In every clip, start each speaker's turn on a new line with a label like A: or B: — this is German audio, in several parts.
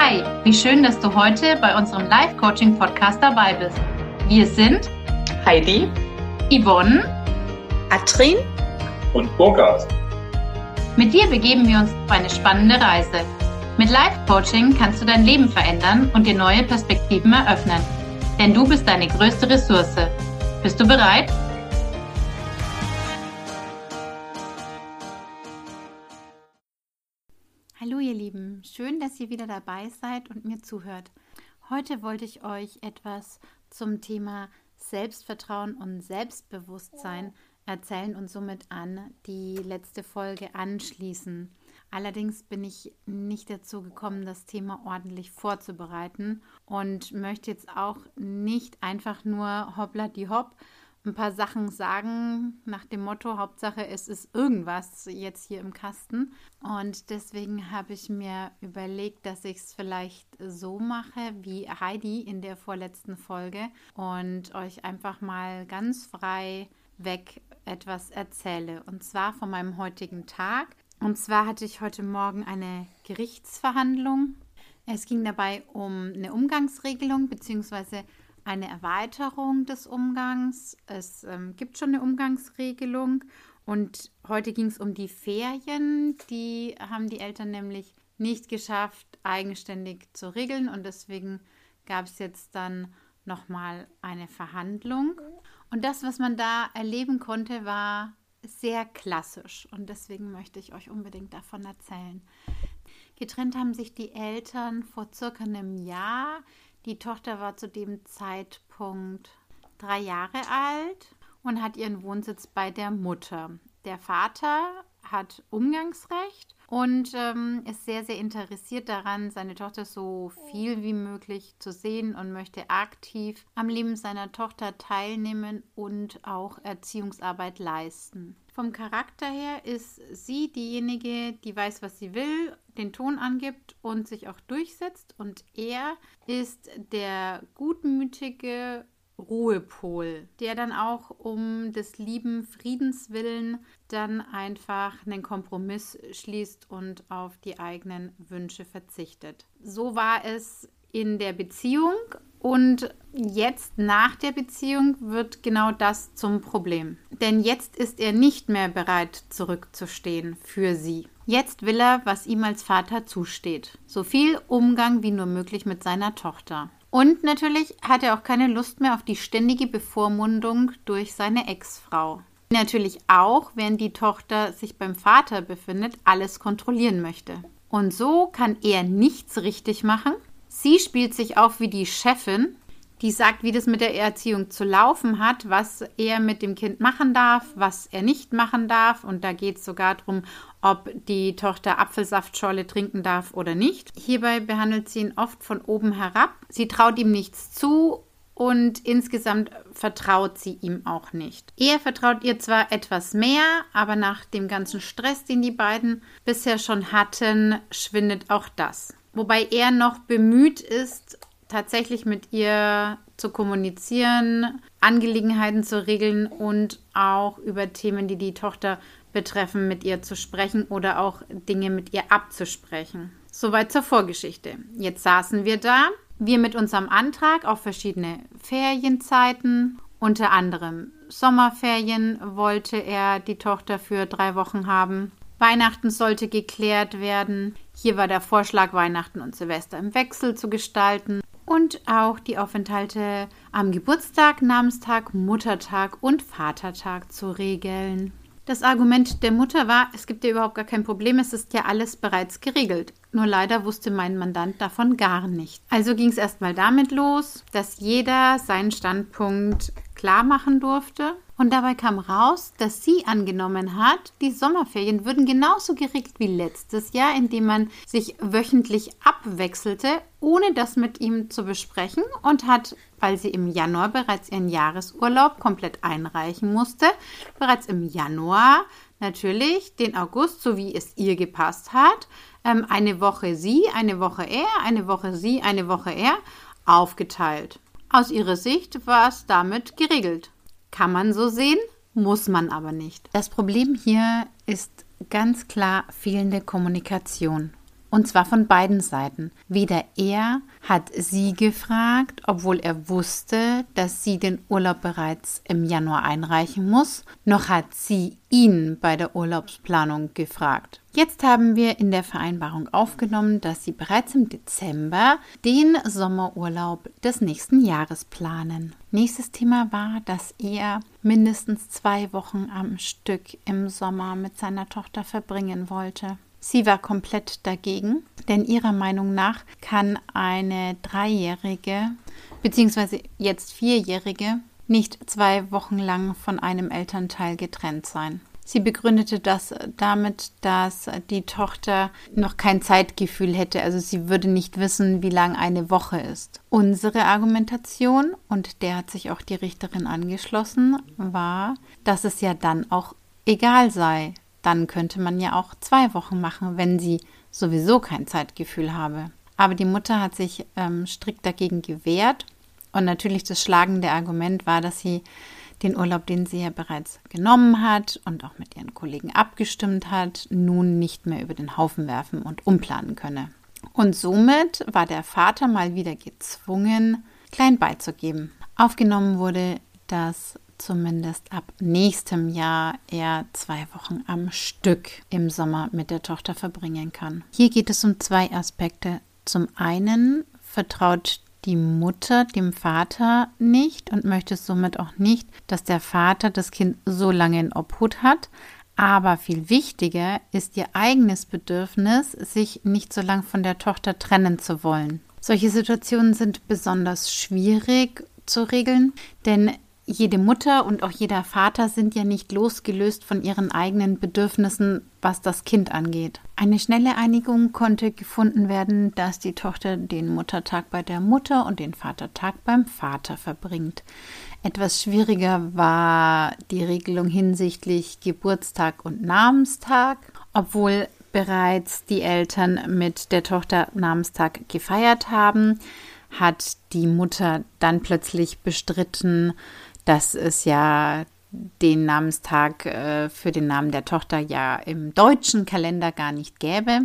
A: Hi, wie schön, dass du heute bei unserem Live-Coaching-Podcast dabei bist. Wir sind
B: Heidi,
A: Yvonne,
B: Atrin
C: und Burkhard.
A: Mit dir begeben wir uns auf eine spannende Reise. Mit Live-Coaching kannst du dein Leben verändern und dir neue Perspektiven eröffnen. Denn du bist deine größte Ressource. Bist du bereit? Ihr Lieben, schön, dass ihr wieder dabei seid und mir zuhört. Heute wollte ich euch etwas zum Thema Selbstvertrauen und Selbstbewusstsein erzählen und somit an die letzte Folge anschließen. Allerdings bin ich nicht dazu gekommen, das Thema ordentlich vorzubereiten und möchte jetzt auch nicht einfach nur hoppla die hopp ein paar Sachen sagen nach dem Motto Hauptsache es ist irgendwas jetzt hier im Kasten und deswegen habe ich mir überlegt, dass ich es vielleicht so mache wie Heidi in der vorletzten Folge und euch einfach mal ganz frei weg etwas erzähle. Und zwar von meinem heutigen Tag. Und zwar hatte ich heute Morgen eine Gerichtsverhandlung. Es ging dabei um eine Umgangsregelung bzw. eine Erweiterung des Umgangs. Es ähm, gibt schon eine Umgangsregelung und heute ging es um die Ferien. Die haben die Eltern nämlich nicht geschafft, eigenständig zu regeln und deswegen gab es jetzt dann nochmal eine Verhandlung. Und das, was man da erleben konnte, war sehr klassisch. Und deswegen möchte ich euch unbedingt davon erzählen. Getrennt haben sich die Eltern vor circa einem Jahr. Die Tochter war zu dem Zeitpunkt drei Jahre alt und hat ihren Wohnsitz bei der Mutter. Der Vater hat Umgangsrecht und ähm, ist sehr, sehr interessiert daran, seine Tochter so viel wie möglich zu sehen und möchte aktiv am Leben seiner Tochter teilnehmen und auch Erziehungsarbeit leisten. Vom Charakter her ist sie diejenige, die weiß, was sie will, den Ton angibt und sich auch durchsetzt. Und er ist der gutmütige Ruhepol, der dann auch um des lieben Friedens willen dann einfach einen Kompromiss schließt und auf die eigenen Wünsche verzichtet. So war es in der Beziehung und jetzt nach der Beziehung wird genau das zum Problem. Denn jetzt ist er nicht mehr bereit zurückzustehen für sie. Jetzt will er, was ihm als Vater zusteht. So viel Umgang wie nur möglich mit seiner Tochter. Und natürlich hat er auch keine Lust mehr auf die ständige Bevormundung durch seine Ex-Frau. Natürlich auch, während die Tochter sich beim Vater befindet, alles kontrollieren möchte. Und so kann er nichts richtig machen. Sie spielt sich auf wie die Chefin, die sagt, wie das mit der Erziehung zu laufen hat, was er mit dem Kind machen darf, was er nicht machen darf. Und da geht es sogar darum, ob die Tochter Apfelsaftschorle trinken darf oder nicht. Hierbei behandelt sie ihn oft von oben herab. Sie traut ihm nichts zu und insgesamt vertraut sie ihm auch nicht. Er vertraut ihr zwar etwas mehr, aber nach dem ganzen Stress, den die beiden bisher schon hatten, schwindet auch das. Wobei er noch bemüht ist, tatsächlich mit ihr zu kommunizieren, Angelegenheiten zu regeln und auch über Themen, die die Tochter betreffen, mit ihr zu sprechen oder auch Dinge mit ihr abzusprechen. Soweit zur Vorgeschichte. Jetzt saßen wir da, wir mit unserem Antrag auf verschiedene Ferienzeiten, unter anderem Sommerferien wollte er die Tochter für drei Wochen haben. Weihnachten sollte geklärt werden. Hier war der Vorschlag, Weihnachten und Silvester im Wechsel zu gestalten und auch die Aufenthalte am Geburtstag, Namenstag, Muttertag und Vatertag zu regeln. Das Argument der Mutter war, es gibt ja überhaupt gar kein Problem, es ist ja alles bereits geregelt. Nur leider wusste mein Mandant davon gar nicht. Also ging es erstmal damit los, dass jeder seinen Standpunkt klar machen durfte. Und dabei kam raus, dass sie angenommen hat, die Sommerferien würden genauso geregelt wie letztes Jahr, indem man sich wöchentlich abwechselte, ohne das mit ihm zu besprechen und hat, weil sie im Januar bereits ihren Jahresurlaub komplett einreichen musste, bereits im Januar natürlich den August, so wie es ihr gepasst hat, ähm, eine Woche sie, eine Woche er, eine Woche sie, eine Woche er aufgeteilt. Aus ihrer Sicht war es damit geregelt. Kann man so sehen, muss man aber nicht. Das Problem hier ist ganz klar fehlende Kommunikation. Und zwar von beiden Seiten. Weder er hat sie gefragt, obwohl er wusste, dass sie den Urlaub bereits im Januar einreichen muss, noch hat sie ihn bei der Urlaubsplanung gefragt. Jetzt haben wir in der Vereinbarung aufgenommen, dass sie bereits im Dezember den Sommerurlaub des nächsten Jahres planen. Nächstes Thema war, dass er mindestens zwei Wochen am Stück im Sommer mit seiner Tochter verbringen wollte. Sie war komplett dagegen, denn ihrer Meinung nach kann eine Dreijährige bzw. jetzt Vierjährige nicht zwei Wochen lang von einem Elternteil getrennt sein. Sie begründete das damit, dass die Tochter noch kein Zeitgefühl hätte, also sie würde nicht wissen, wie lang eine Woche ist. Unsere Argumentation, und der hat sich auch die Richterin angeschlossen, war, dass es ja dann auch egal sei, dann könnte man ja auch zwei Wochen machen, wenn sie sowieso kein Zeitgefühl habe. Aber die Mutter hat sich ähm, strikt dagegen gewehrt. Und natürlich das schlagende Argument war, dass sie den Urlaub, den sie ja bereits genommen hat und auch mit ihren Kollegen abgestimmt hat, nun nicht mehr über den Haufen werfen und umplanen könne. Und somit war der Vater mal wieder gezwungen, klein beizugeben. Aufgenommen wurde das zumindest ab nächstem Jahr er zwei Wochen am Stück im Sommer mit der Tochter verbringen kann. Hier geht es um zwei Aspekte. Zum einen vertraut die Mutter dem Vater nicht und möchte somit auch nicht, dass der Vater das Kind so lange in Obhut hat. Aber viel wichtiger ist ihr eigenes Bedürfnis, sich nicht so lange von der Tochter trennen zu wollen. Solche Situationen sind besonders schwierig zu regeln, denn jede Mutter und auch jeder Vater sind ja nicht losgelöst von ihren eigenen Bedürfnissen, was das Kind angeht. Eine schnelle Einigung konnte gefunden werden, dass die Tochter den Muttertag bei der Mutter und den Vatertag beim Vater verbringt. Etwas schwieriger war die Regelung hinsichtlich Geburtstag und Namenstag, obwohl bereits die Eltern mit der Tochter Namenstag gefeiert haben, hat die Mutter dann plötzlich bestritten, dass es ja den Namenstag äh, für den Namen der Tochter ja im deutschen Kalender gar nicht gäbe.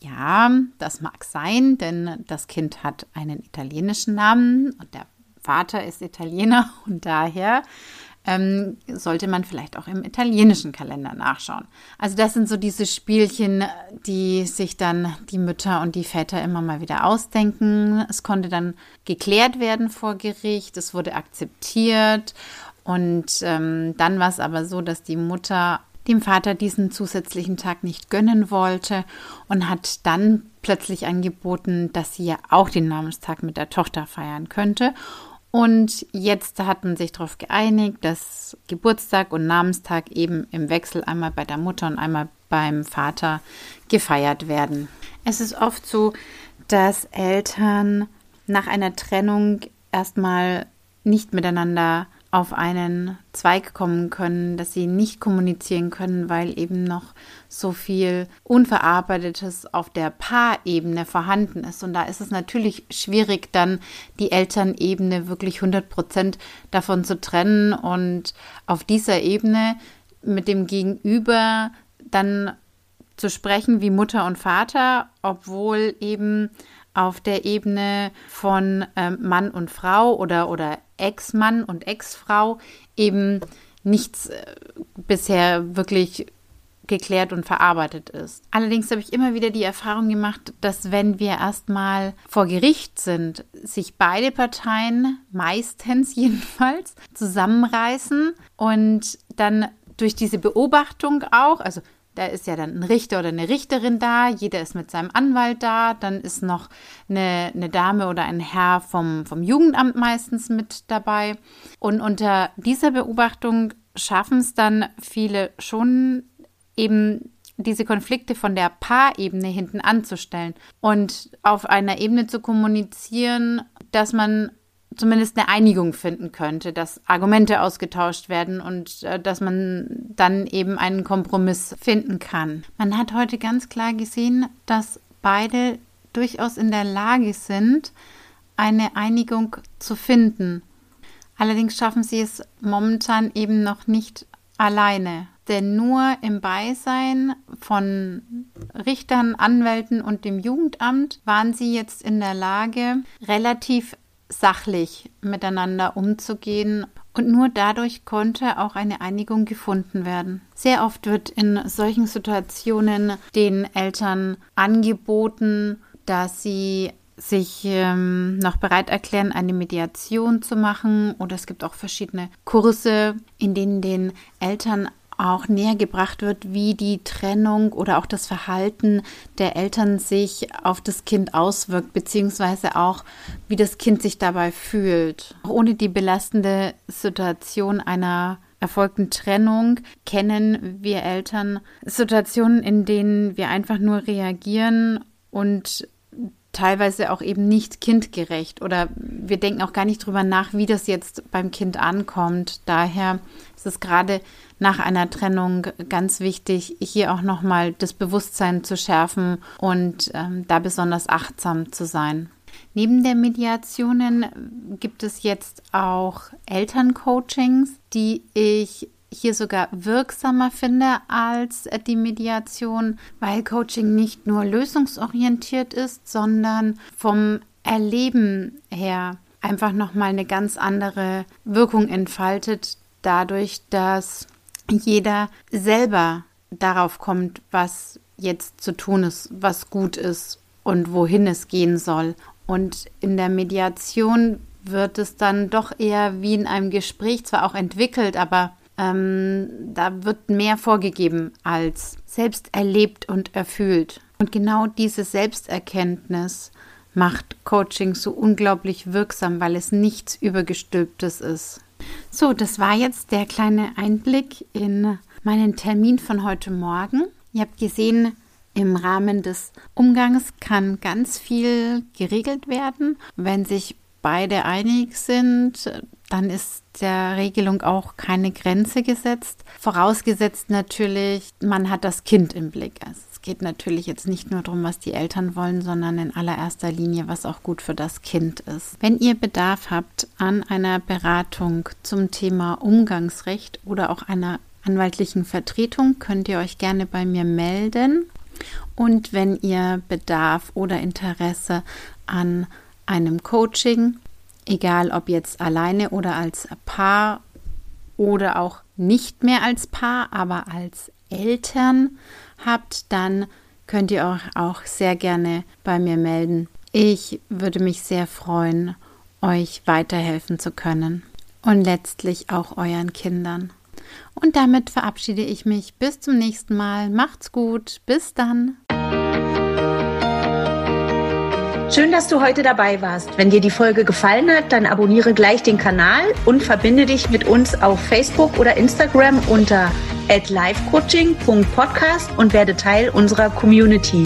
A: Ja, das mag sein, denn das Kind hat einen italienischen Namen und der Vater ist Italiener und daher ähm, sollte man vielleicht auch im italienischen Kalender nachschauen. Also das sind so diese Spielchen, die sich dann die Mütter und die Väter immer mal wieder ausdenken. Es konnte dann geklärt werden vor Gericht, es wurde akzeptiert und ähm, dann war es aber so, dass die Mutter dem Vater diesen zusätzlichen Tag nicht gönnen wollte und hat dann plötzlich angeboten, dass sie ja auch den Namenstag mit der Tochter feiern könnte. Und jetzt hat man sich darauf geeinigt, dass Geburtstag und Namenstag eben im Wechsel einmal bei der Mutter und einmal beim Vater gefeiert werden. Es ist oft so, dass Eltern nach einer Trennung erstmal nicht miteinander auf einen Zweig kommen können, dass sie nicht kommunizieren können, weil eben noch so viel Unverarbeitetes auf der Paarebene vorhanden ist. Und da ist es natürlich schwierig, dann die Elternebene wirklich 100 Prozent davon zu trennen und auf dieser Ebene mit dem Gegenüber dann zu sprechen wie Mutter und Vater, obwohl eben auf der Ebene von ähm, Mann und Frau oder, oder Ex-Mann und Ex-Frau eben nichts äh, bisher wirklich geklärt und verarbeitet ist. Allerdings habe ich immer wieder die Erfahrung gemacht, dass wenn wir erstmal vor Gericht sind, sich beide Parteien meistens jedenfalls zusammenreißen und dann durch diese Beobachtung auch, also da ist ja dann ein Richter oder eine Richterin da, jeder ist mit seinem Anwalt da, dann ist noch eine, eine Dame oder ein Herr vom, vom Jugendamt meistens mit dabei. Und unter dieser Beobachtung schaffen es dann viele schon eben diese Konflikte von der Paarebene hinten anzustellen und auf einer Ebene zu kommunizieren, dass man zumindest eine Einigung finden könnte, dass Argumente ausgetauscht werden und äh, dass man dann eben einen Kompromiss finden kann. Man hat heute ganz klar gesehen, dass beide durchaus in der Lage sind, eine Einigung zu finden. Allerdings schaffen sie es momentan eben noch nicht alleine. denn nur im Beisein von Richtern, Anwälten und dem Jugendamt waren sie jetzt in der Lage, relativ sachlich miteinander umzugehen und nur dadurch konnte auch eine Einigung gefunden werden. Sehr oft wird in solchen Situationen den Eltern angeboten, dass sie sich ähm, noch bereit erklären, eine Mediation zu machen. Oder es gibt auch verschiedene Kurse, in denen den Eltern auch näher gebracht wird, wie die Trennung oder auch das Verhalten der Eltern sich auf das Kind auswirkt, beziehungsweise auch, wie das Kind sich dabei fühlt. Ohne die belastende Situation einer erfolgten Trennung kennen wir Eltern Situationen, in denen wir einfach nur reagieren und teilweise auch eben nicht kindgerecht oder wir denken auch gar nicht drüber nach, wie das jetzt beim Kind ankommt. Daher ist es gerade nach einer Trennung ganz wichtig, hier auch nochmal das Bewusstsein zu schärfen und ähm, da besonders achtsam zu sein. Neben der Mediationen gibt es jetzt auch Elterncoachings, die ich hier sogar wirksamer finde als die Mediation, weil Coaching nicht nur lösungsorientiert ist, sondern vom Erleben her einfach nochmal eine ganz andere Wirkung entfaltet, dadurch, dass jeder selber darauf kommt, was jetzt zu tun ist, was gut ist und wohin es gehen soll. Und in der Mediation wird es dann doch eher wie in einem Gespräch zwar auch entwickelt, aber ähm, da wird mehr vorgegeben als selbst erlebt und erfüllt. Und genau diese Selbsterkenntnis macht Coaching so unglaublich wirksam, weil es nichts Übergestülptes ist. So, das war jetzt der kleine Einblick in meinen Termin von heute Morgen. Ihr habt gesehen, im Rahmen des Umgangs kann ganz viel geregelt werden. Wenn sich beide einig sind, dann ist der Regelung auch keine Grenze gesetzt. Vorausgesetzt natürlich, man hat das Kind im Blick. Also es geht natürlich jetzt nicht nur darum, was die Eltern wollen, sondern in allererster Linie, was auch gut für das Kind ist. Wenn ihr Bedarf habt an einer Beratung zum Thema Umgangsrecht oder auch einer anwaltlichen Vertretung, könnt ihr euch gerne bei mir melden. Und wenn ihr Bedarf oder Interesse an einem Coaching, egal ob jetzt alleine oder als Paar oder auch nicht mehr als Paar, aber als Eltern habt, dann könnt ihr euch auch sehr gerne bei mir melden. Ich würde mich sehr freuen, euch weiterhelfen zu können und letztlich auch euren Kindern. Und damit verabschiede ich mich. Bis zum nächsten Mal. Macht's gut. Bis dann.
B: Schön, dass du heute dabei warst. Wenn dir die Folge gefallen hat, dann abonniere gleich den Kanal und verbinde dich mit uns auf Facebook oder Instagram unter livecoaching.podcast und werde Teil unserer Community.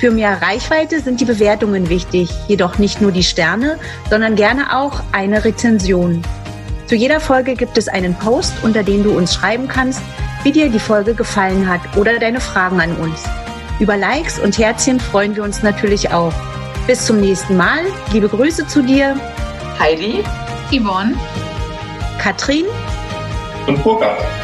B: Für mehr Reichweite sind die Bewertungen wichtig, jedoch nicht nur die Sterne, sondern gerne auch eine Rezension. Zu jeder Folge gibt es einen Post, unter dem du uns schreiben kannst, wie dir die Folge gefallen hat oder deine Fragen an uns. Über Likes und Herzchen freuen wir uns natürlich auch. Bis zum nächsten Mal. Liebe Grüße zu dir.
C: Heidi,
A: Yvonne,
B: Katrin
C: und Burkhard.